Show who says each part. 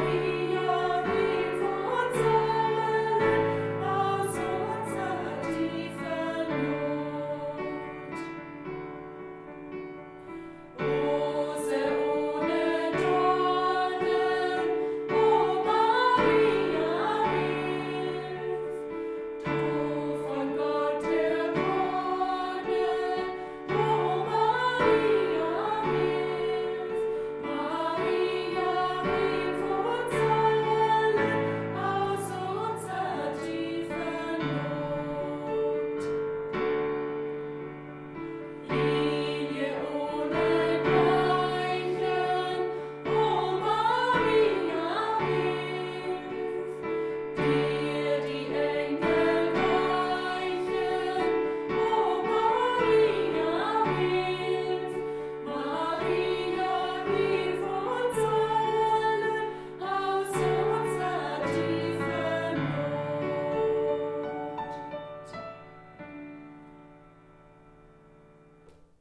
Speaker 1: me.